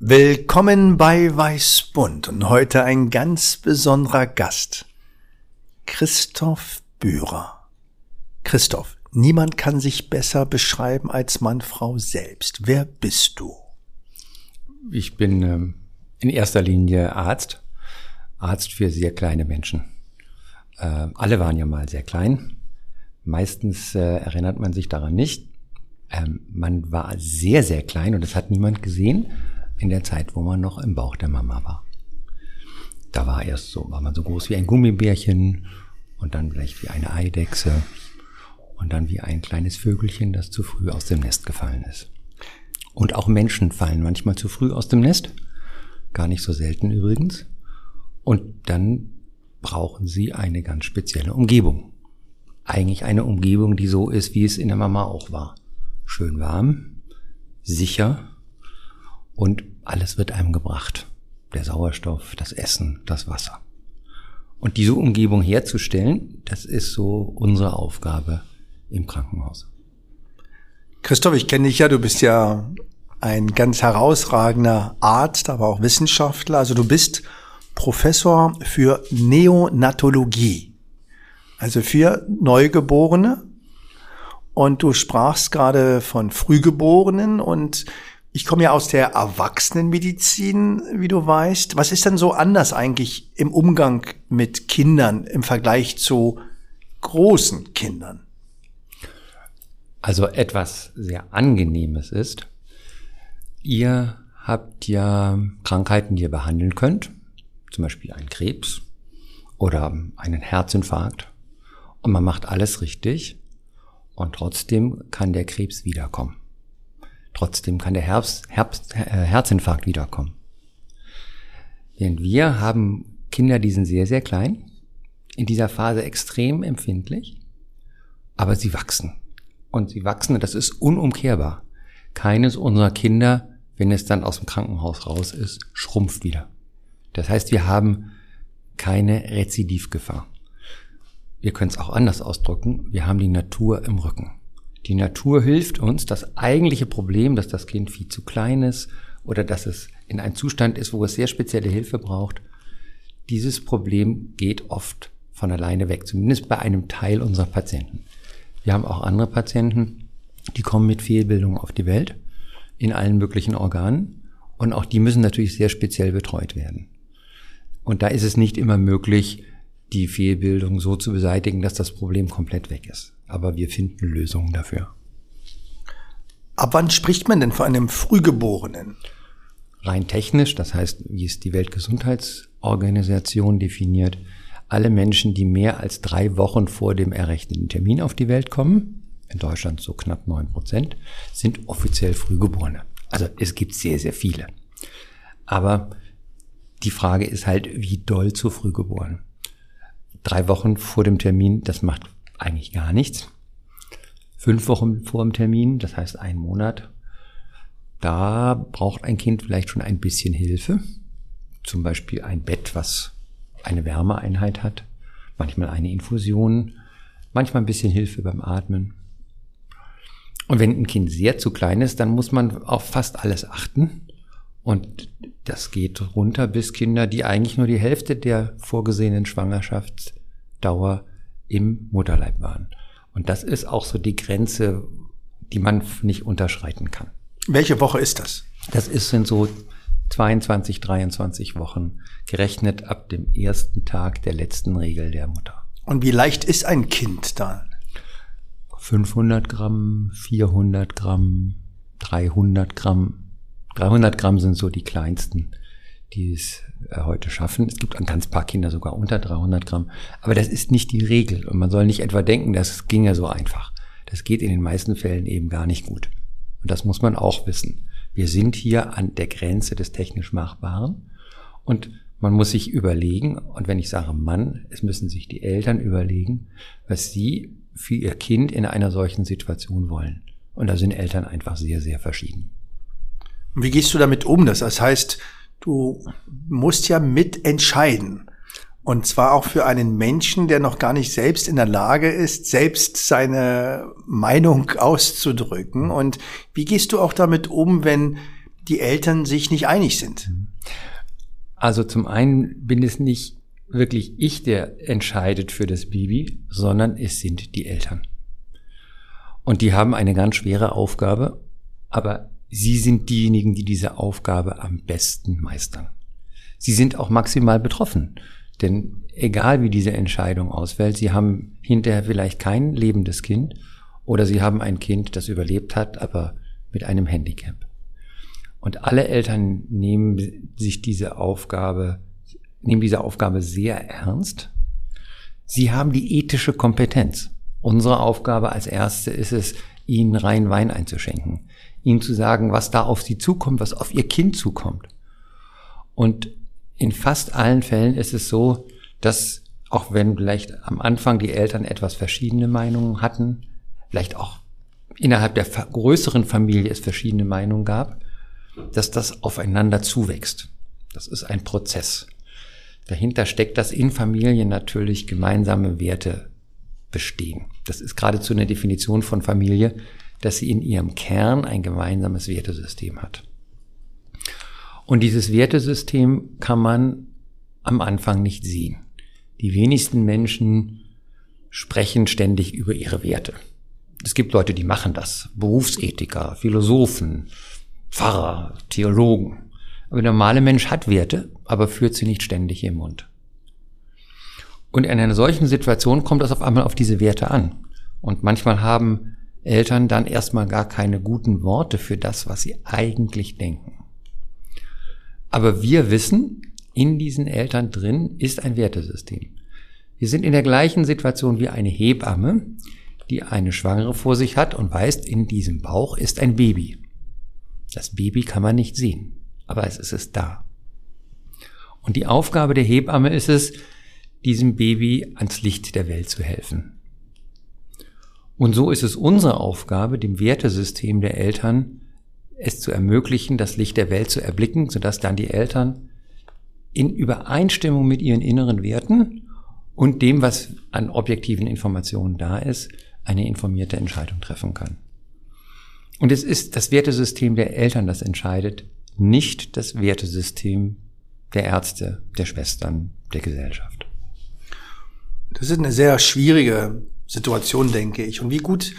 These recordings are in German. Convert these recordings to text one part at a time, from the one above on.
Willkommen bei Weißbund und heute ein ganz besonderer Gast. Christoph Bührer. Christoph, niemand kann sich besser beschreiben als Mann, Frau selbst. Wer bist du? Ich bin ähm, in erster Linie Arzt. Arzt für sehr kleine Menschen. Äh, alle waren ja mal sehr klein. Meistens äh, erinnert man sich daran nicht. Ähm, man war sehr, sehr klein und das hat niemand gesehen in der Zeit, wo man noch im Bauch der Mama war. Da war erst so, war man so groß wie ein Gummibärchen und dann vielleicht wie eine Eidechse und dann wie ein kleines Vögelchen, das zu früh aus dem Nest gefallen ist. Und auch Menschen fallen manchmal zu früh aus dem Nest, gar nicht so selten übrigens. Und dann brauchen sie eine ganz spezielle Umgebung. Eigentlich eine Umgebung, die so ist, wie es in der Mama auch war. Schön warm, sicher und alles wird einem gebracht. Der Sauerstoff, das Essen, das Wasser. Und diese Umgebung herzustellen, das ist so unsere Aufgabe im Krankenhaus. Christoph, ich kenne dich ja, du bist ja ein ganz herausragender Arzt, aber auch Wissenschaftler. Also du bist Professor für Neonatologie, also für Neugeborene. Und du sprachst gerade von Frühgeborenen und ich komme ja aus der Erwachsenenmedizin, wie du weißt. Was ist denn so anders eigentlich im Umgang mit Kindern im Vergleich zu großen Kindern? Also etwas sehr Angenehmes ist, ihr habt ja Krankheiten, die ihr behandeln könnt, zum Beispiel einen Krebs oder einen Herzinfarkt, und man macht alles richtig, und trotzdem kann der Krebs wiederkommen. Trotzdem kann der Herbst, Herbst, äh, Herzinfarkt wiederkommen. Denn wir haben Kinder, die sind sehr, sehr klein, in dieser Phase extrem empfindlich, aber sie wachsen. Und sie wachsen, und das ist unumkehrbar. Keines unserer Kinder, wenn es dann aus dem Krankenhaus raus ist, schrumpft wieder. Das heißt, wir haben keine Rezidivgefahr. Wir können es auch anders ausdrücken. Wir haben die Natur im Rücken. Die Natur hilft uns, das eigentliche Problem, dass das Kind viel zu klein ist oder dass es in einem Zustand ist, wo es sehr spezielle Hilfe braucht, dieses Problem geht oft von alleine weg, zumindest bei einem Teil unserer Patienten. Wir haben auch andere Patienten, die kommen mit Fehlbildungen auf die Welt in allen möglichen Organen und auch die müssen natürlich sehr speziell betreut werden. Und da ist es nicht immer möglich, die Fehlbildung so zu beseitigen, dass das Problem komplett weg ist aber wir finden Lösungen dafür. Ab wann spricht man denn von einem Frühgeborenen? Rein technisch, das heißt, wie es die Weltgesundheitsorganisation definiert, alle Menschen, die mehr als drei Wochen vor dem errechneten Termin auf die Welt kommen, in Deutschland so knapp neun Prozent, sind offiziell Frühgeborene. Also es gibt sehr, sehr viele. Aber die Frage ist halt, wie doll zu früh geboren. Drei Wochen vor dem Termin, das macht eigentlich gar nichts. Fünf Wochen vor dem Termin, das heißt ein Monat, da braucht ein Kind vielleicht schon ein bisschen Hilfe. Zum Beispiel ein Bett, was eine Wärmeeinheit hat, manchmal eine Infusion, manchmal ein bisschen Hilfe beim Atmen. Und wenn ein Kind sehr zu klein ist, dann muss man auf fast alles achten. Und das geht runter bis Kinder, die eigentlich nur die Hälfte der vorgesehenen Schwangerschaftsdauer im Mutterleib waren. Und das ist auch so die Grenze, die man nicht unterschreiten kann. Welche Woche ist das? Das ist sind so 22, 23 Wochen, gerechnet ab dem ersten Tag der letzten Regel der Mutter. Und wie leicht ist ein Kind da? 500 Gramm, 400 Gramm, 300 Gramm. 300 Gramm sind so die kleinsten, die es äh, heute schaffen. Es gibt ein ganz paar Kinder sogar unter 300 Gramm. Aber das ist nicht die Regel. Und man soll nicht etwa denken, das ginge so einfach. Das geht in den meisten Fällen eben gar nicht gut. Und das muss man auch wissen. Wir sind hier an der Grenze des technisch Machbaren. Und Man muss sich überlegen, und wenn ich sage Mann, es müssen sich die Eltern überlegen, was sie für ihr Kind in einer solchen Situation wollen. Und da sind Eltern einfach sehr, sehr verschieden. Wie gehst du damit um? Das heißt, du musst ja mitentscheiden. Und zwar auch für einen Menschen, der noch gar nicht selbst in der Lage ist, selbst seine Meinung auszudrücken. Und wie gehst du auch damit um, wenn die Eltern sich nicht einig sind? Also zum einen bin es nicht wirklich ich, der entscheidet für das Baby, sondern es sind die Eltern. Und die haben eine ganz schwere Aufgabe, aber sie sind diejenigen, die diese Aufgabe am besten meistern. Sie sind auch maximal betroffen, denn egal wie diese Entscheidung ausfällt, sie haben hinterher vielleicht kein lebendes Kind oder sie haben ein Kind, das überlebt hat, aber mit einem Handicap. Und alle Eltern nehmen sich diese Aufgabe, nehmen diese Aufgabe sehr ernst. Sie haben die ethische Kompetenz. Unsere Aufgabe als Erste ist es, ihnen rein Wein einzuschenken, ihnen zu sagen, was da auf sie zukommt, was auf ihr Kind zukommt. Und in fast allen Fällen ist es so, dass auch wenn vielleicht am Anfang die Eltern etwas verschiedene Meinungen hatten, vielleicht auch innerhalb der größeren Familie es verschiedene Meinungen gab, dass das aufeinander zuwächst. Das ist ein Prozess. Dahinter steckt, dass in Familien natürlich gemeinsame Werte bestehen. Das ist geradezu eine Definition von Familie, dass sie in ihrem Kern ein gemeinsames Wertesystem hat. Und dieses Wertesystem kann man am Anfang nicht sehen. Die wenigsten Menschen sprechen ständig über ihre Werte. Es gibt Leute, die machen das. Berufsethiker, Philosophen, Pfarrer, Theologen. Aber der normale Mensch hat Werte, aber führt sie nicht ständig im Mund. Und in einer solchen Situation kommt es auf einmal auf diese Werte an. Und manchmal haben Eltern dann erstmal gar keine guten Worte für das, was sie eigentlich denken. Aber wir wissen, in diesen Eltern drin ist ein Wertesystem. Wir sind in der gleichen Situation wie eine Hebamme, die eine Schwangere vor sich hat und weiß, in diesem Bauch ist ein Baby. Das Baby kann man nicht sehen, aber es ist es da. Und die Aufgabe der Hebamme ist es, diesem Baby ans Licht der Welt zu helfen. Und so ist es unsere Aufgabe, dem Wertesystem der Eltern es zu ermöglichen, das Licht der Welt zu erblicken, sodass dann die Eltern in Übereinstimmung mit ihren inneren Werten und dem, was an objektiven Informationen da ist, eine informierte Entscheidung treffen kann. Und es ist das Wertesystem der Eltern, das entscheidet, nicht das Wertesystem der Ärzte, der Schwestern, der Gesellschaft. Das ist eine sehr schwierige Situation, denke ich. Und wie gut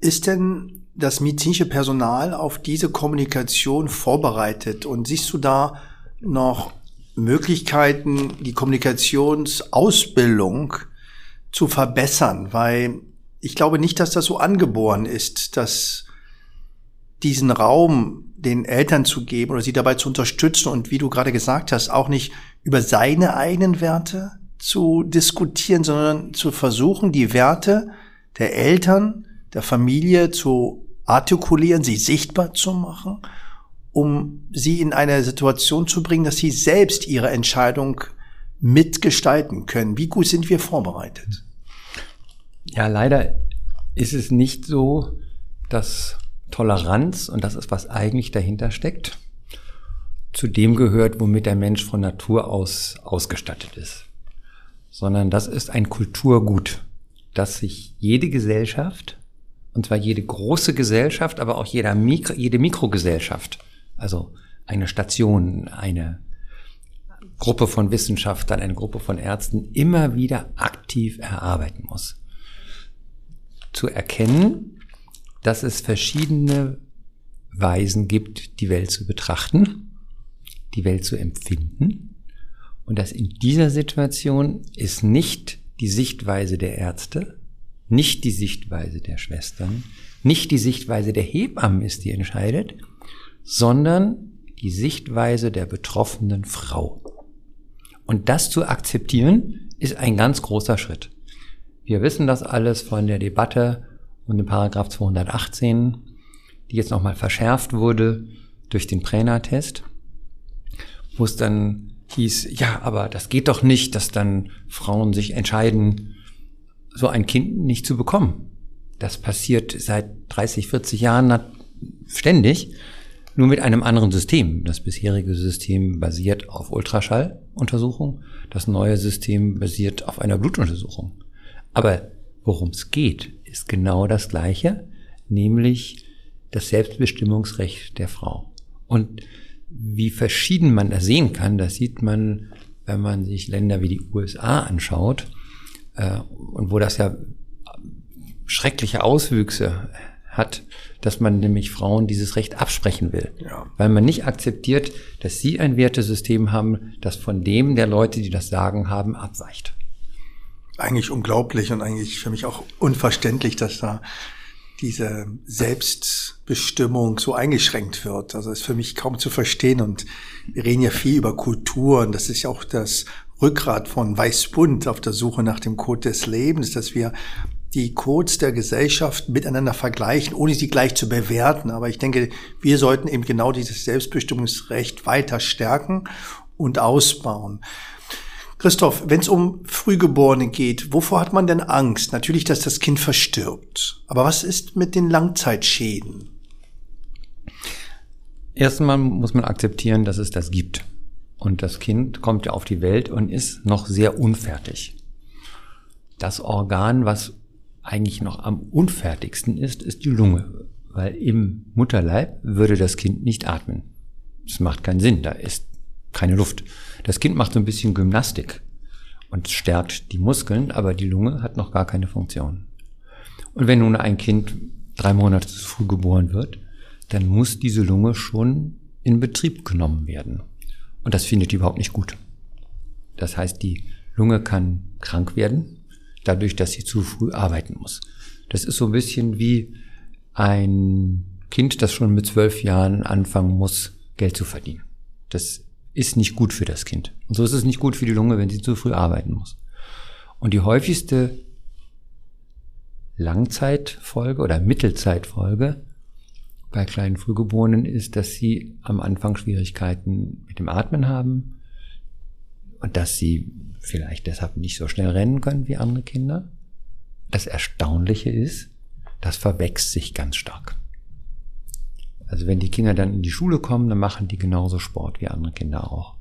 ist denn das medizinische Personal auf diese Kommunikation vorbereitet? Und siehst du da noch Möglichkeiten, die Kommunikationsausbildung zu verbessern? Weil ich glaube nicht, dass das so angeboren ist, dass diesen Raum den Eltern zu geben oder sie dabei zu unterstützen und wie du gerade gesagt hast, auch nicht über seine eigenen Werte zu diskutieren, sondern zu versuchen, die Werte der Eltern, der Familie zu artikulieren, sie sichtbar zu machen, um sie in eine Situation zu bringen, dass sie selbst ihre Entscheidung mitgestalten können. Wie gut sind wir vorbereitet? Ja, leider ist es nicht so, dass Toleranz, und das ist, was eigentlich dahinter steckt, zu dem gehört, womit der Mensch von Natur aus ausgestattet ist. Sondern das ist ein Kulturgut, das sich jede Gesellschaft, und zwar jede große Gesellschaft, aber auch jeder Mikro, jede Mikrogesellschaft, also eine Station, eine Gruppe von Wissenschaftlern, eine Gruppe von Ärzten immer wieder aktiv erarbeiten muss. Zu erkennen, dass es verschiedene Weisen gibt, die Welt zu betrachten, die Welt zu empfinden und dass in dieser Situation ist nicht die Sichtweise der Ärzte, nicht die Sichtweise der Schwestern, nicht die Sichtweise der Hebammen ist, die entscheidet, sondern die Sichtweise der betroffenen Frau. Und das zu akzeptieren, ist ein ganz großer Schritt. Wir wissen das alles von der Debatte und in Paragraph 218, die jetzt nochmal verschärft wurde durch den Präna-Test, wo es dann hieß, ja, aber das geht doch nicht, dass dann Frauen sich entscheiden, so ein Kind nicht zu bekommen. Das passiert seit 30, 40 Jahren ständig, nur mit einem anderen System. Das bisherige System basiert auf Ultraschalluntersuchung, das neue System basiert auf einer Blutuntersuchung. Aber worum es geht, ist genau das Gleiche, nämlich das Selbstbestimmungsrecht der Frau. Und wie verschieden man das sehen kann, das sieht man, wenn man sich Länder wie die USA anschaut, äh, und wo das ja schreckliche Auswüchse hat, dass man nämlich Frauen dieses Recht absprechen will. Ja. Weil man nicht akzeptiert, dass sie ein Wertesystem haben, das von dem der Leute, die das sagen haben, abweicht. Eigentlich unglaublich und eigentlich für mich auch unverständlich, dass da diese Selbstbestimmung so eingeschränkt wird. Also ist für mich kaum zu verstehen und wir reden ja viel über Kultur und das ist ja auch das Rückgrat von Weißbund auf der Suche nach dem Code des Lebens, dass wir die Codes der Gesellschaft miteinander vergleichen, ohne sie gleich zu bewerten. Aber ich denke, wir sollten eben genau dieses Selbstbestimmungsrecht weiter stärken und ausbauen. Christoph, wenn es um Frühgeborene geht, wovor hat man denn Angst? Natürlich, dass das Kind verstirbt. Aber was ist mit den Langzeitschäden? Erstmal muss man akzeptieren, dass es das gibt. Und das Kind kommt ja auf die Welt und ist noch sehr unfertig. Das Organ, was eigentlich noch am unfertigsten ist, ist die Lunge. Weil im Mutterleib würde das Kind nicht atmen. Das macht keinen Sinn, da ist keine Luft. Das Kind macht so ein bisschen Gymnastik und stärkt die Muskeln, aber die Lunge hat noch gar keine Funktion. Und wenn nun ein Kind drei Monate zu früh geboren wird, dann muss diese Lunge schon in Betrieb genommen werden. Und das findet die überhaupt nicht gut. Das heißt, die Lunge kann krank werden, dadurch, dass sie zu früh arbeiten muss. Das ist so ein bisschen wie ein Kind, das schon mit zwölf Jahren anfangen muss, Geld zu verdienen. Das ist nicht gut für das Kind. Und so ist es nicht gut für die Lunge, wenn sie zu früh arbeiten muss. Und die häufigste Langzeitfolge oder Mittelzeitfolge bei kleinen Frühgeborenen ist, dass sie am Anfang Schwierigkeiten mit dem Atmen haben und dass sie vielleicht deshalb nicht so schnell rennen können wie andere Kinder. Das Erstaunliche ist, das verwächst sich ganz stark. Also wenn die Kinder dann in die Schule kommen, dann machen die genauso Sport wie andere Kinder auch.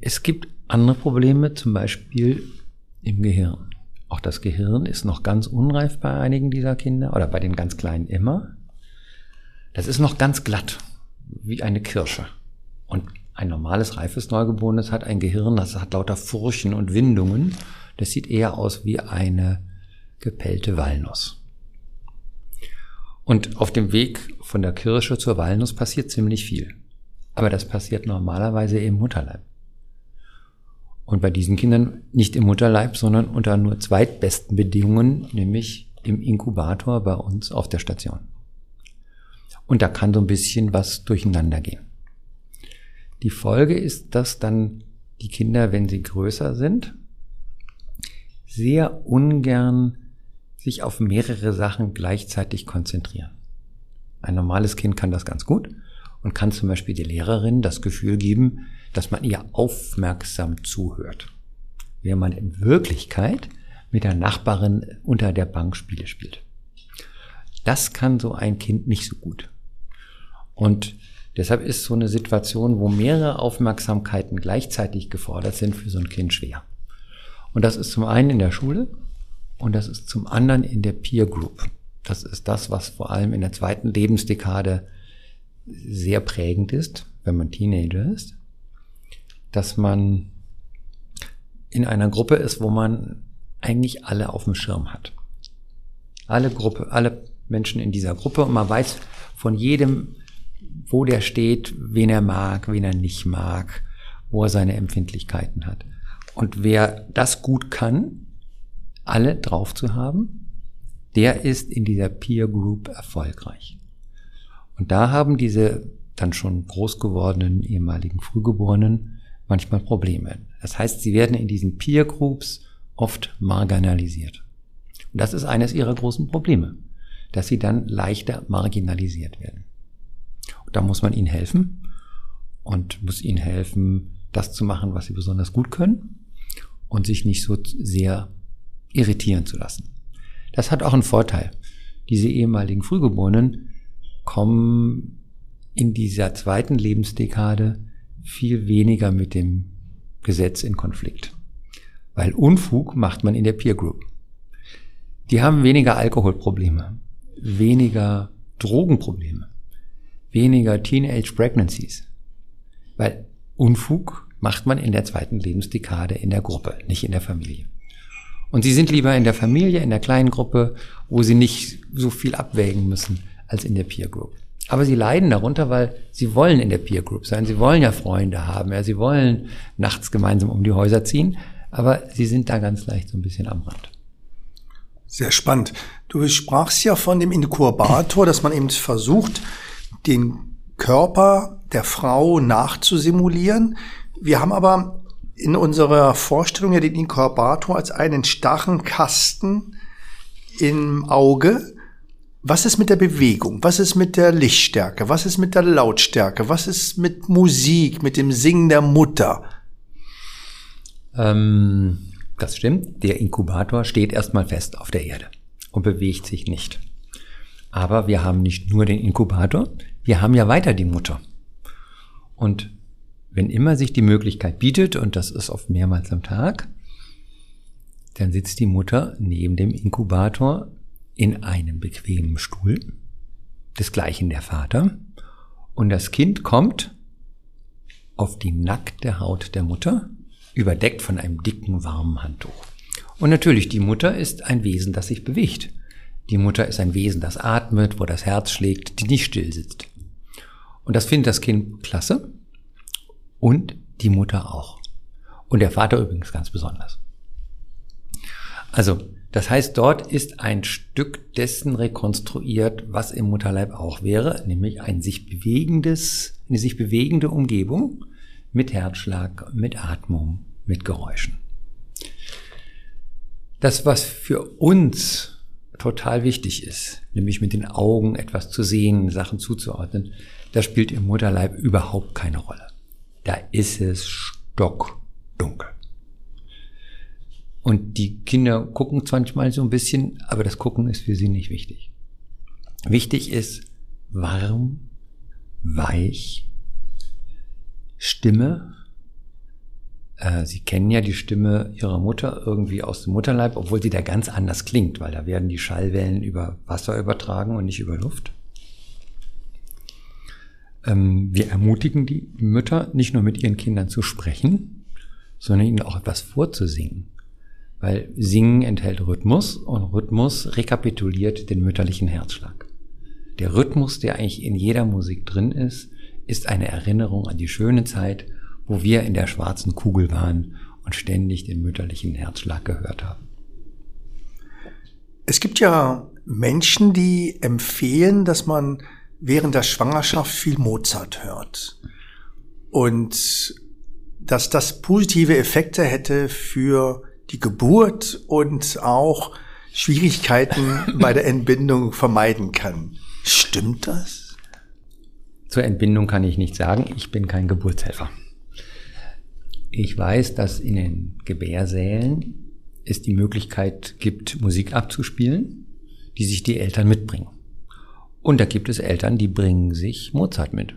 Es gibt andere Probleme, zum Beispiel im Gehirn. Auch das Gehirn ist noch ganz unreif bei einigen dieser Kinder oder bei den ganz Kleinen immer. Das ist noch ganz glatt, wie eine Kirsche. Und ein normales, reifes Neugeborenes hat ein Gehirn, das hat lauter Furchen und Windungen. Das sieht eher aus wie eine gepellte Walnuss. Und auf dem Weg von der Kirsche zur Walnuss passiert ziemlich viel. Aber das passiert normalerweise im Mutterleib. Und bei diesen Kindern nicht im Mutterleib, sondern unter nur zweitbesten Bedingungen, nämlich im Inkubator bei uns auf der Station. Und da kann so ein bisschen was durcheinander gehen. Die Folge ist, dass dann die Kinder, wenn sie größer sind, sehr ungern sich auf mehrere Sachen gleichzeitig konzentrieren. Ein normales Kind kann das ganz gut und kann zum Beispiel die Lehrerin das Gefühl geben, dass man ihr aufmerksam zuhört, während man in Wirklichkeit mit der Nachbarin unter der Bank Spiele spielt. Das kann so ein Kind nicht so gut. Und Deshalb ist so eine Situation, wo mehrere Aufmerksamkeiten gleichzeitig gefordert sind, für so ein Kind schwer. Und das ist zum einen in der Schule und das ist zum anderen in der Peer Group. Das ist das, was vor allem in der zweiten Lebensdekade sehr prägend ist, wenn man Teenager ist, dass man in einer Gruppe ist, wo man eigentlich alle auf dem Schirm hat. Alle Gruppe, alle Menschen in dieser Gruppe und man weiß von jedem wo der steht, wen er mag, wen er nicht mag, wo er seine Empfindlichkeiten hat. Und wer das gut kann, alle drauf zu haben, der ist in dieser Peer Group erfolgreich. Und da haben diese dann schon groß gewordenen ehemaligen Frühgeborenen manchmal Probleme. Das heißt, sie werden in diesen Peer Groups oft marginalisiert. Und das ist eines ihrer großen Probleme, dass sie dann leichter marginalisiert werden. Da muss man ihnen helfen. und muss ihnen helfen, das zu machen, was sie besonders gut können und sich nicht so sehr irritieren zu lassen. Das hat auch einen Vorteil. Diese ehemaligen Frühgeborenen kommen in dieser zweiten Lebensdekade viel weniger mit dem Gesetz in Konflikt. Weil Unfug macht man in der Peer Group. Die haben weniger Alkoholprobleme, weniger Drogenprobleme, weniger Teenage Pregnancies. Weil Unfug macht man in der zweiten Lebensdekade in der Gruppe, nicht in der Familie. Und sie sind lieber in der Familie, in der kleinen Gruppe, wo sie nicht so viel abwägen müssen als in der Peer Group. Aber sie leiden darunter, weil sie wollen in der Peer Group sein. Sie wollen ja Freunde haben. Ja, sie wollen nachts gemeinsam um die Häuser ziehen. Aber sie sind da ganz leicht so ein bisschen am Rand. Sehr spannend. Du sprachst ja von dem Inkubator, dass man eben versucht, den Körper der Frau nachzusimulieren. Wir haben aber in unserer Vorstellung ja den Inkubator als einen starren Kasten im Auge. Was ist mit der Bewegung? Was ist mit der Lichtstärke? Was ist mit der Lautstärke? Was ist mit Musik, mit dem Singen der Mutter? Ähm, das stimmt. Der Inkubator steht erstmal fest auf der Erde und bewegt sich nicht. Aber wir haben nicht nur den Inkubator, wir haben ja weiter die Mutter. Und wenn immer sich die Möglichkeit bietet, und das ist oft mehrmals am Tag, dann sitzt die Mutter neben dem Inkubator in einem bequemen Stuhl, desgleichen der Vater, und das Kind kommt auf die nackte Haut der Mutter, überdeckt von einem dicken, warmen Handtuch. Und natürlich, die Mutter ist ein Wesen, das sich bewegt. Die Mutter ist ein Wesen, das atmet, wo das Herz schlägt, die nicht still sitzt. Und das findet das Kind klasse und die Mutter auch. Und der Vater übrigens ganz besonders. Also, das heißt, dort ist ein Stück dessen rekonstruiert, was im Mutterleib auch wäre, nämlich ein sich bewegendes, eine sich bewegende Umgebung mit Herzschlag, mit Atmung, mit Geräuschen. Das, was für uns total wichtig ist, nämlich mit den Augen etwas zu sehen, Sachen zuzuordnen, das spielt im Mutterleib überhaupt keine Rolle da ist es stockdunkel. Und die Kinder gucken zwar manchmal so ein bisschen, aber das Gucken ist für sie nicht wichtig. Wichtig ist warm, weich, Stimme. Äh, sie kennen ja die Stimme ihrer Mutter irgendwie aus dem Mutterleib, obwohl sie da ganz anders klingt, weil da werden die Schallwellen über Wasser übertragen und nicht über Luft. Ähm, wir ermutigen die Mütter, nicht nur mit ihren Kindern zu sprechen, sondern ihnen auch etwas vorzusingen. Weil Singen enthält Rhythmus und Rhythmus rekapituliert den mütterlichen Herzschlag. Der Rhythmus, der eigentlich in jeder Musik drin ist, ist eine Erinnerung an die schöne Zeit, wo wir in der schwarzen Kugel waren und ständig den mütterlichen Herzschlag gehört haben. Es gibt ja Menschen, die empfehlen, dass man während der Schwangerschaft viel Mozart hört. Und dass das positive Effekte hätte für die Geburt und auch Schwierigkeiten bei der Entbindung vermeiden kann. Stimmt das? Zur Entbindung kann ich nichts sagen. Ich bin kein Geburtshelfer. Ich weiß, dass in den Gebärsälen es die Möglichkeit gibt, Musik abzuspielen, die sich die Eltern mitbringen. Und da gibt es Eltern, die bringen sich Mozart mit.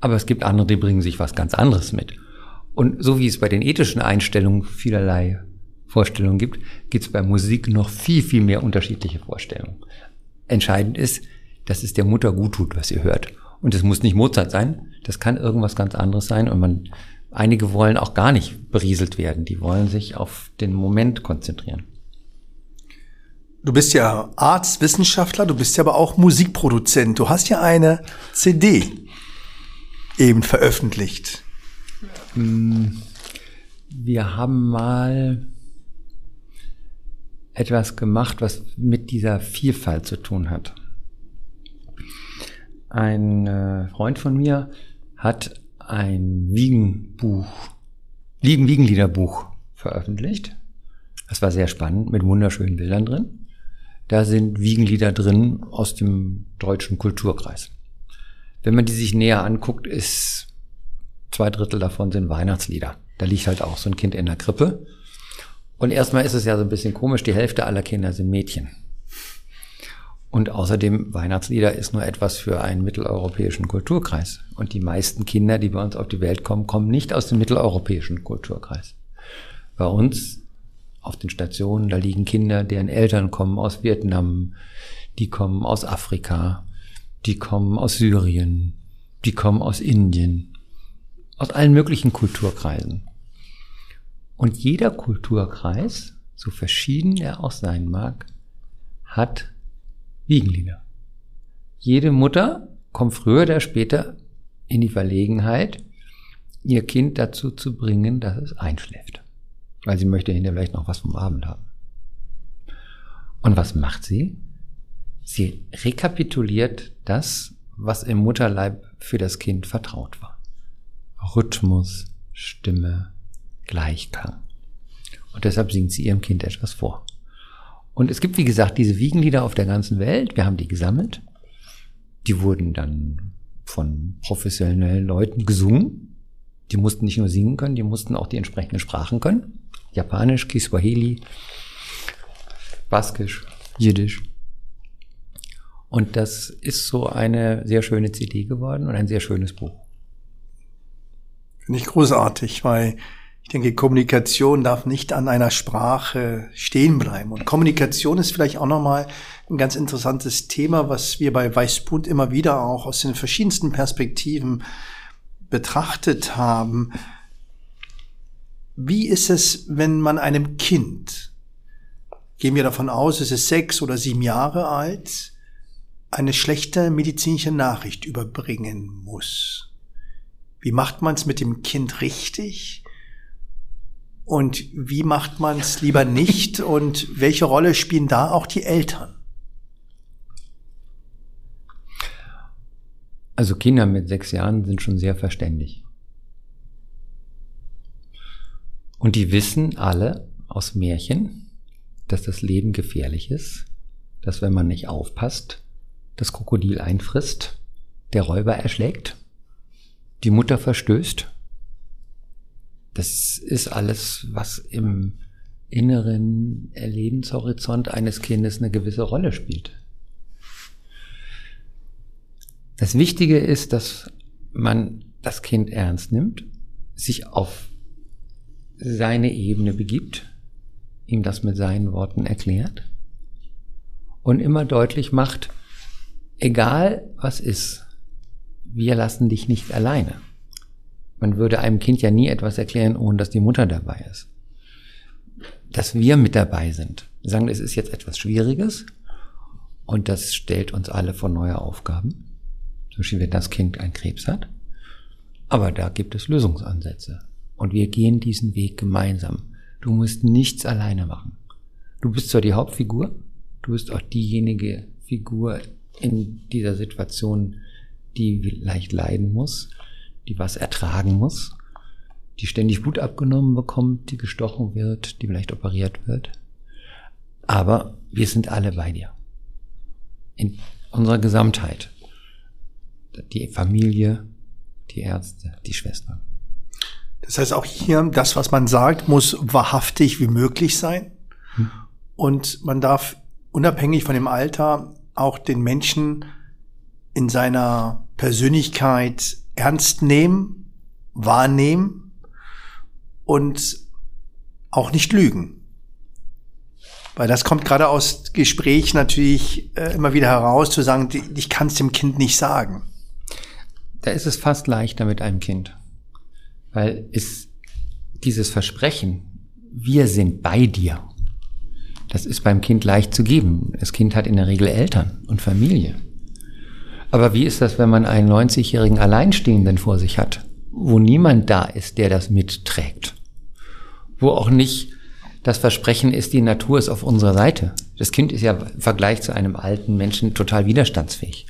Aber es gibt andere, die bringen sich was ganz anderes mit. Und so wie es bei den ethischen Einstellungen vielerlei Vorstellungen gibt, gibt es bei Musik noch viel, viel mehr unterschiedliche Vorstellungen. Entscheidend ist, dass es der Mutter gut tut, was sie hört. Und es muss nicht Mozart sein, das kann irgendwas ganz anderes sein. Und man, einige wollen auch gar nicht berieselt werden, die wollen sich auf den Moment konzentrieren. Du bist ja Arzt, Wissenschaftler, du bist ja aber auch Musikproduzent. Du hast ja eine CD eben veröffentlicht. Hm, wir haben mal etwas gemacht, was mit dieser Vielfalt zu tun hat. Ein äh, Freund von mir hat ein Wiegenbuch, Wiegen-Wiegenliederbuch veröffentlicht. Das war sehr spannend, mit wunderschönen Bildern drin. Da sind Wiegenlieder drin aus dem deutschen Kulturkreis. Wenn man die sich näher anguckt, ist zwei Drittel davon sind Weihnachtslieder. Da liegt halt auch so ein Kind in der Krippe. Und erstmal ist es ja so ein bisschen komisch, die Hälfte aller Kinder sind Mädchen. Und außerdem, Weihnachtslieder ist nur etwas für einen mitteleuropäischen Kulturkreis. Und die meisten Kinder, die bei uns auf die Welt kommen, kommen nicht aus dem mitteleuropäischen Kulturkreis. Bei uns auf den Stationen, da liegen Kinder, deren Eltern kommen aus Vietnam, die kommen aus Afrika, die kommen aus Syrien, die kommen aus Indien, aus allen möglichen Kulturkreisen. Und jeder Kulturkreis, so verschieden er auch sein mag, hat Wiegenlieder. Jede Mutter kommt früher oder später in die Verlegenheit, ihr Kind dazu zu bringen, dass es einschläft. Weil sie möchte hinterher vielleicht noch was vom Abend haben. Und was macht sie? Sie rekapituliert das, was im Mutterleib für das Kind vertraut war. Rhythmus, Stimme, Gleichklang. Und deshalb singt sie ihrem Kind etwas vor. Und es gibt, wie gesagt, diese Wiegenlieder auf der ganzen Welt. Wir haben die gesammelt. Die wurden dann von professionellen Leuten gesungen. Die mussten nicht nur singen können, die mussten auch die entsprechenden Sprachen können. Japanisch, Kiswahili, Baskisch, Jiddisch. Und das ist so eine sehr schöne CD geworden und ein sehr schönes Buch. Finde ich großartig, weil ich denke, Kommunikation darf nicht an einer Sprache stehen bleiben. Und Kommunikation ist vielleicht auch nochmal ein ganz interessantes Thema, was wir bei Weißbund immer wieder auch aus den verschiedensten Perspektiven betrachtet haben. Wie ist es, wenn man einem Kind, gehen wir davon aus, es ist sechs oder sieben Jahre alt, eine schlechte medizinische Nachricht überbringen muss? Wie macht man es mit dem Kind richtig? Und wie macht man es lieber nicht? Und welche Rolle spielen da auch die Eltern? Also Kinder mit sechs Jahren sind schon sehr verständig. Und die wissen alle aus Märchen, dass das Leben gefährlich ist, dass wenn man nicht aufpasst, das Krokodil einfrisst, der Räuber erschlägt, die Mutter verstößt das ist alles, was im inneren Lebenshorizont eines Kindes eine gewisse Rolle spielt. Das Wichtige ist, dass man das Kind ernst nimmt, sich auf seine Ebene begibt, ihm das mit seinen Worten erklärt und immer deutlich macht, egal was ist, wir lassen dich nicht alleine. Man würde einem Kind ja nie etwas erklären, ohne dass die Mutter dabei ist. Dass wir mit dabei sind. Wir sagen, es ist jetzt etwas Schwieriges und das stellt uns alle vor neue Aufgaben. Zum Beispiel, wenn das Kind einen Krebs hat. Aber da gibt es Lösungsansätze. Und wir gehen diesen Weg gemeinsam. Du musst nichts alleine machen. Du bist zwar die Hauptfigur, du bist auch diejenige Figur in dieser Situation, die vielleicht leiden muss, die was ertragen muss, die ständig Blut abgenommen bekommt, die gestochen wird, die vielleicht operiert wird. Aber wir sind alle bei dir. In unserer Gesamtheit. Die Familie, die Ärzte, die Schwestern. Das heißt auch hier, das, was man sagt, muss wahrhaftig wie möglich sein. Hm. Und man darf unabhängig von dem Alter auch den Menschen in seiner Persönlichkeit ernst nehmen, wahrnehmen und auch nicht lügen. Weil das kommt gerade aus Gespräch natürlich äh, immer wieder heraus, zu sagen, ich kann es dem Kind nicht sagen. Da ist es fast leichter mit einem Kind. Weil es dieses Versprechen, wir sind bei dir, das ist beim Kind leicht zu geben. Das Kind hat in der Regel Eltern und Familie. Aber wie ist das, wenn man einen 90-jährigen Alleinstehenden vor sich hat, wo niemand da ist, der das mitträgt? Wo auch nicht das Versprechen ist, die Natur ist auf unserer Seite. Das Kind ist ja im Vergleich zu einem alten Menschen total widerstandsfähig.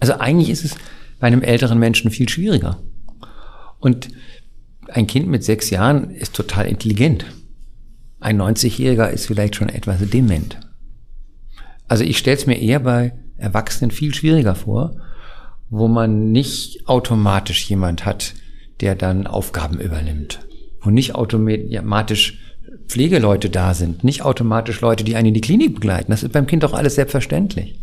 Also eigentlich ist es bei einem älteren Menschen viel schwieriger. Und ein Kind mit sechs Jahren ist total intelligent. Ein 90-Jähriger ist vielleicht schon etwas dement. Also ich stelle es mir eher bei Erwachsenen viel schwieriger vor, wo man nicht automatisch jemand hat, der dann Aufgaben übernimmt. Wo nicht automatisch Pflegeleute da sind, nicht automatisch Leute, die einen in die Klinik begleiten. Das ist beim Kind doch alles selbstverständlich.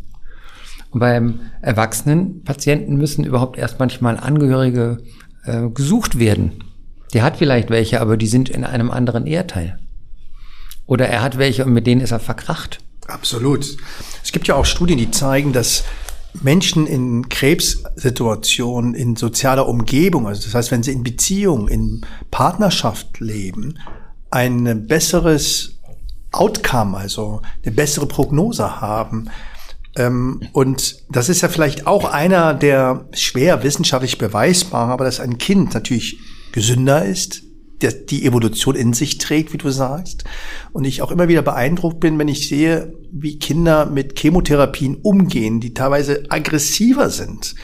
Und beim erwachsenen Patienten müssen überhaupt erst manchmal Angehörige äh, gesucht werden. Der hat vielleicht welche, aber die sind in einem anderen Erdteil. Oder er hat welche und mit denen ist er verkracht. Absolut. Es gibt ja auch Studien, die zeigen, dass Menschen in Krebssituationen, in sozialer Umgebung, also das heißt, wenn sie in Beziehung, in Partnerschaft leben, ein besseres Outcome, also eine bessere Prognose haben. Ähm, und das ist ja vielleicht auch einer der schwer wissenschaftlich beweisbaren, aber dass ein Kind natürlich gesünder ist, der die Evolution in sich trägt, wie du sagst. Und ich auch immer wieder beeindruckt bin, wenn ich sehe, wie Kinder mit Chemotherapien umgehen, die teilweise aggressiver sind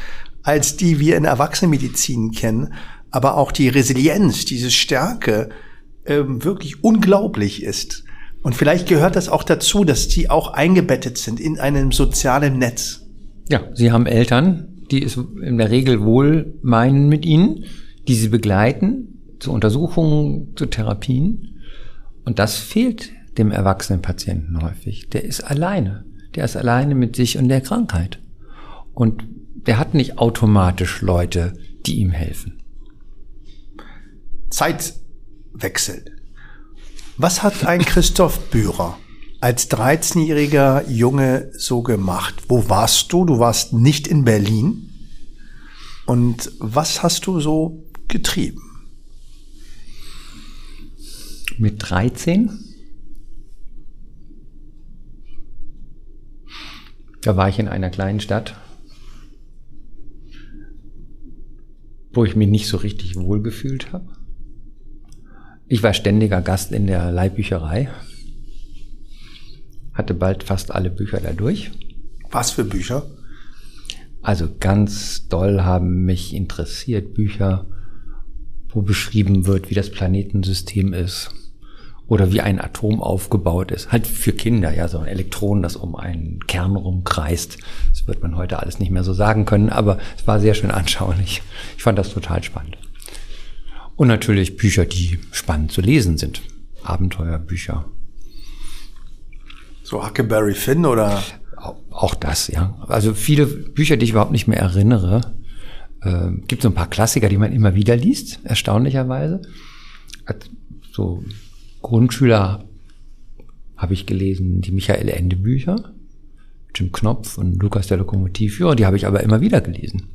als die wir in Erwachsenenmedizin kennen, aber auch die Resilienz, diese Stärke ähm, wirklich unglaublich ist. Und vielleicht gehört das auch dazu, dass die auch eingebettet sind in einem sozialen Netz. Ja, sie haben Eltern, die es in der Regel wohl meinen mit ihnen, die sie begleiten, zu Untersuchungen, zu Therapien. Und das fehlt dem erwachsenen Patienten häufig. Der ist alleine. Der ist alleine mit sich und der Krankheit. Und der hat nicht automatisch Leute, die ihm helfen. Zeitwechsel. Was hat ein Christoph Bührer als 13-jähriger Junge so gemacht? Wo warst du? Du warst nicht in Berlin. Und was hast du so getrieben? mit 13. Da war ich in einer kleinen Stadt, wo ich mich nicht so richtig wohlgefühlt habe. Ich war ständiger Gast in der Leihbücherei, hatte bald fast alle Bücher da durch. Was für Bücher? Also ganz doll haben mich interessiert Bücher, wo beschrieben wird, wie das Planetensystem ist, oder wie ein Atom aufgebaut ist. Halt für Kinder, ja, so ein Elektron, das um einen Kern rumkreist. Das wird man heute alles nicht mehr so sagen können, aber es war sehr schön anschaulich. Ich fand das total spannend. Und natürlich Bücher, die spannend zu lesen sind. Abenteuerbücher. So Huckleberry Finn oder? Auch das, ja. Also viele Bücher, die ich überhaupt nicht mehr erinnere. Äh, gibt so ein paar Klassiker, die man immer wieder liest, erstaunlicherweise. So Grundschüler habe ich gelesen die Michael Ende Bücher, Jim Knopf und Lukas der Lokomotivführer, die habe ich aber immer wieder gelesen.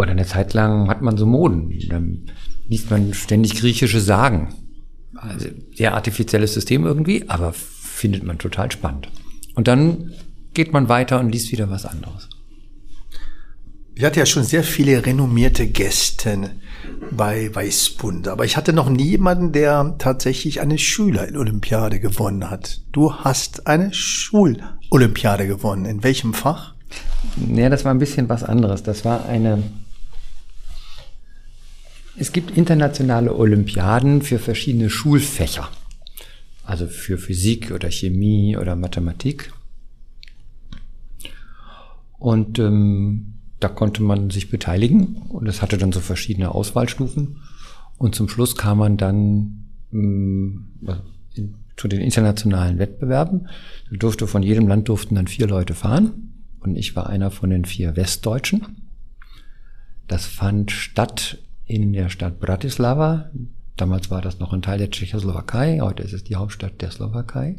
Oder eine Zeit lang hat man so Moden, dann liest man ständig griechische Sagen. Also sehr artifizielles System irgendwie, aber findet man total spannend. Und dann geht man weiter und liest wieder was anderes. Ich hatte ja schon sehr viele renommierte Gäste bei Weißbund, aber ich hatte noch nie jemanden, der tatsächlich eine Schüler-Olympiade gewonnen hat. Du hast eine Schul-Olympiade gewonnen. In welchem Fach? Ja, das war ein bisschen was anderes. Das war eine. Es gibt internationale Olympiaden für verschiedene Schulfächer. Also für Physik oder Chemie oder Mathematik. Und ähm, da konnte man sich beteiligen und es hatte dann so verschiedene Auswahlstufen. Und zum Schluss kam man dann ähm, zu den internationalen Wettbewerben. Da durfte von jedem Land durften dann vier Leute fahren und ich war einer von den vier Westdeutschen. Das fand statt in der Stadt Bratislava. Damals war das noch ein Teil der Tschechoslowakei, heute ist es die Hauptstadt der Slowakei.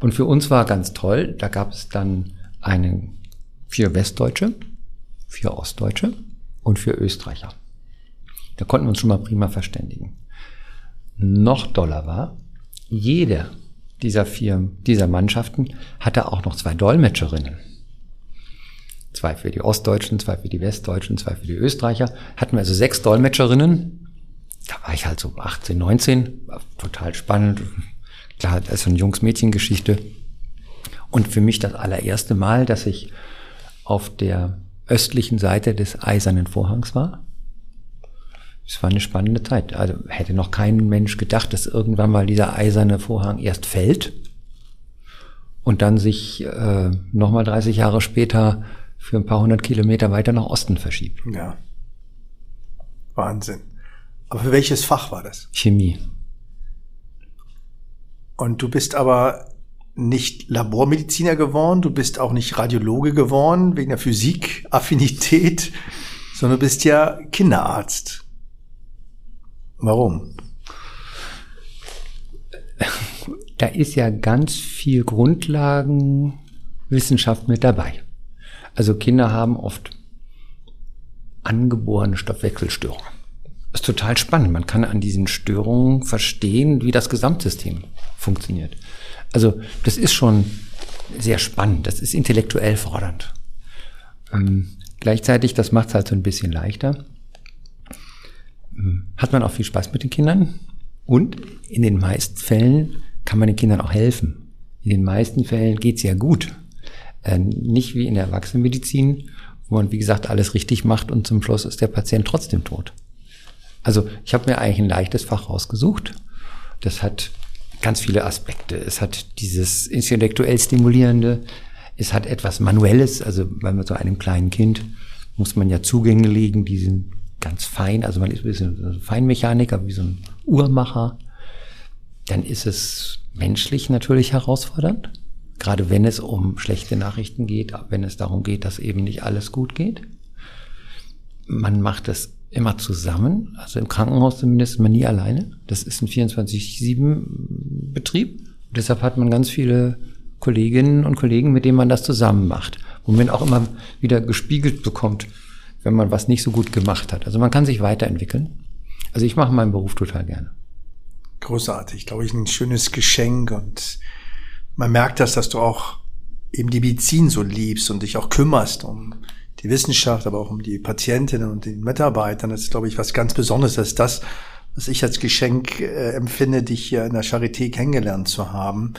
Und für uns war ganz toll, da gab es dann eine vier Westdeutsche, für Ostdeutsche und für Österreicher. Da konnten wir uns schon mal prima verständigen. Noch doller war, jede dieser vier, dieser Mannschaften hatte auch noch zwei Dolmetscherinnen. Zwei für die Ostdeutschen, zwei für die Westdeutschen, zwei für die Österreicher. Hatten wir also sechs Dolmetscherinnen. Da war ich halt so 18, 19. War total spannend. Klar, das ist so eine Jungs-Mädchen-Geschichte. Und für mich das allererste Mal, dass ich auf der östlichen Seite des Eisernen Vorhangs war. Es war eine spannende Zeit. Also hätte noch kein Mensch gedacht, dass irgendwann mal dieser eiserne Vorhang erst fällt und dann sich äh, nochmal 30 Jahre später für ein paar hundert Kilometer weiter nach Osten verschiebt. Ja. Wahnsinn. Aber für welches Fach war das? Chemie. Und du bist aber nicht Labormediziner geworden, du bist auch nicht Radiologe geworden wegen der Physik-Affinität, sondern du bist ja Kinderarzt. Warum? Da ist ja ganz viel Grundlagenwissenschaft mit dabei. Also Kinder haben oft angeborene Stoffwechselstörungen. Das ist total spannend. Man kann an diesen Störungen verstehen, wie das Gesamtsystem funktioniert. Also das ist schon sehr spannend. Das ist intellektuell fordernd. Ähm, gleichzeitig, das macht es halt so ein bisschen leichter. Ähm, hat man auch viel Spaß mit den Kindern. Und in den meisten Fällen kann man den Kindern auch helfen. In den meisten Fällen geht's ja gut. Äh, nicht wie in der Erwachsenenmedizin, wo man, wie gesagt, alles richtig macht und zum Schluss ist der Patient trotzdem tot. Also ich habe mir eigentlich ein leichtes Fach rausgesucht. Das hat ganz viele Aspekte. Es hat dieses intellektuell stimulierende, es hat etwas Manuelles, also bei so einem kleinen Kind muss man ja Zugänge legen, die sind ganz fein, also man ist ein bisschen Feinmechaniker, wie so ein Uhrmacher. Dann ist es menschlich natürlich herausfordernd, gerade wenn es um schlechte Nachrichten geht, wenn es darum geht, dass eben nicht alles gut geht. Man macht es immer zusammen, also im Krankenhaus zumindest man nie alleine. Das ist ein 24-7-Betrieb. Deshalb hat man ganz viele Kolleginnen und Kollegen, mit denen man das zusammen macht, wo man auch immer wieder gespiegelt bekommt, wenn man was nicht so gut gemacht hat. Also man kann sich weiterentwickeln. Also ich mache meinen Beruf total gerne. Großartig, glaube ich, ein schönes Geschenk und man merkt das, dass du auch eben die Medizin so liebst und dich auch kümmerst um die Wissenschaft, aber auch um die Patientinnen und den Mitarbeitern. Das ist, glaube ich, was ganz Besonderes. Das ist das, was ich als Geschenk äh, empfinde, dich hier in der Charité kennengelernt zu haben.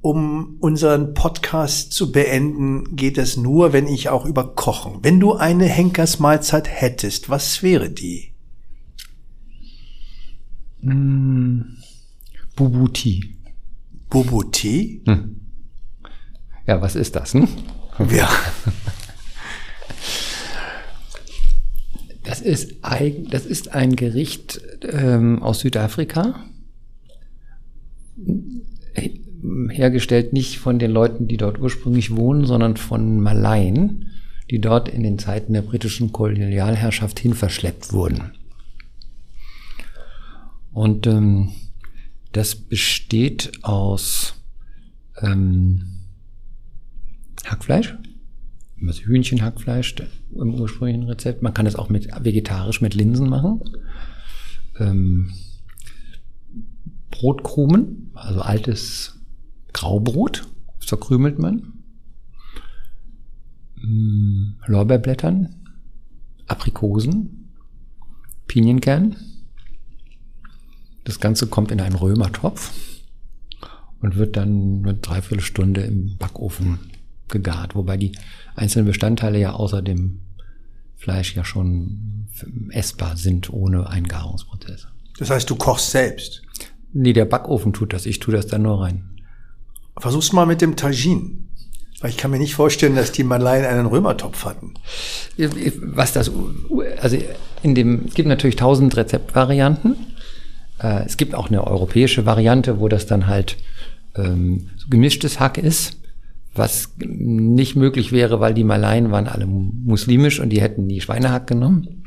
Um unseren Podcast zu beenden, geht es nur, wenn ich auch über Kochen. Wenn du eine Henkersmahlzeit hättest, was wäre die? Mm, Bubuti. Bubuti? Hm. Ja, was ist das? Hm? Ja. Das ist, ein, das ist ein Gericht ähm, aus Südafrika, hergestellt nicht von den Leuten, die dort ursprünglich wohnen, sondern von Malaien, die dort in den Zeiten der britischen Kolonialherrschaft hin verschleppt wurden. Und ähm, das besteht aus ähm, Hackfleisch, also Hühnchenhackfleisch im ursprünglichen Rezept. Man kann es auch mit vegetarisch mit Linsen machen. Ähm, Brotkrumen, also altes Graubrot, verkrümelt man. Ähm, Lorbeerblättern, Aprikosen, Pinienkern. Das Ganze kommt in einen Römertopf und wird dann eine Dreiviertelstunde im Backofen gegart, wobei die einzelnen Bestandteile ja außer dem Fleisch ja schon essbar sind ohne Eingarungsprozess. Das heißt, du kochst selbst? Nee, der Backofen tut das. Ich tue das dann nur rein. Versuch's mal mit dem Tagine. Weil ich kann mir nicht vorstellen, dass die Malaien einen Römertopf hatten. Was das, also in dem, es gibt natürlich tausend Rezeptvarianten. Äh, es gibt auch eine europäische Variante, wo das dann halt ähm, so gemischtes Hack ist was nicht möglich wäre, weil die Malaien waren alle muslimisch und die hätten nie Schweinehack genommen.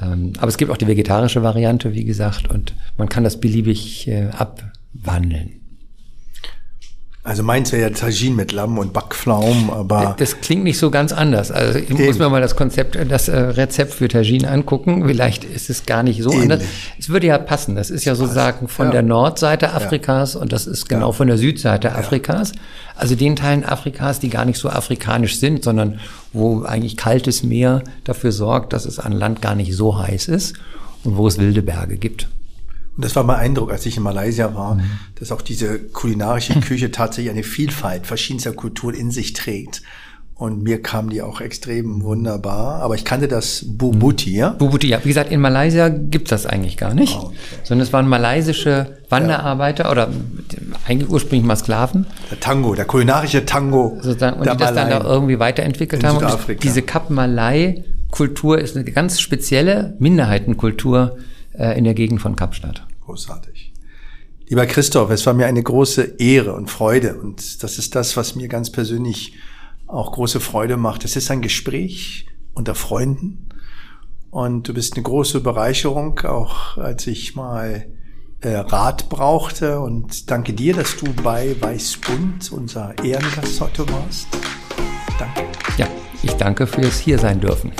Ähm, aber es gibt auch die vegetarische Variante, wie gesagt, und man kann das beliebig äh, abwandeln. Also meins wäre ja Tagine mit Lamm und Backpflaumen, aber. Das klingt nicht so ganz anders. Also ich eben. muss mir mal das Konzept, das äh, Rezept für Tagine angucken. Vielleicht ist es gar nicht so Ähnlich. anders. Es würde ja passen. Das ist ja sozusagen von ja. der Nordseite Afrikas ja. und das ist genau ja. von der Südseite Afrikas. Also den Teilen Afrikas, die gar nicht so afrikanisch sind, sondern wo eigentlich kaltes Meer dafür sorgt, dass es an Land gar nicht so heiß ist und wo es wilde Berge gibt. Und das war mein Eindruck, als ich in Malaysia war, mhm. dass auch diese kulinarische Küche tatsächlich eine Vielfalt verschiedenster Kulturen in sich trägt. Und mir kam die auch extrem wunderbar. Aber ich kannte das Bubuti, ja? Bubuti, ja. Wie gesagt, in Malaysia gibt's das eigentlich gar nicht. Oh, okay. Sondern es waren malaysische Wanderarbeiter ja. oder eigentlich ursprünglich mal Sklaven. Der Tango, der kulinarische Tango. Sozusagen, und die das dann da irgendwie weiterentwickelt haben. Und diese Kap Malay Kultur ist eine ganz spezielle Minderheitenkultur äh, in der Gegend von Kapstadt. Großartig. Lieber Christoph, es war mir eine große Ehre und Freude und das ist das, was mir ganz persönlich auch große Freude macht. Es ist ein Gespräch unter Freunden und du bist eine große Bereicherung, auch als ich mal äh, Rat brauchte und danke dir, dass du bei Weißbund unser Ehrengast heute warst. Danke. Ja, ich danke fürs Hier sein dürfen.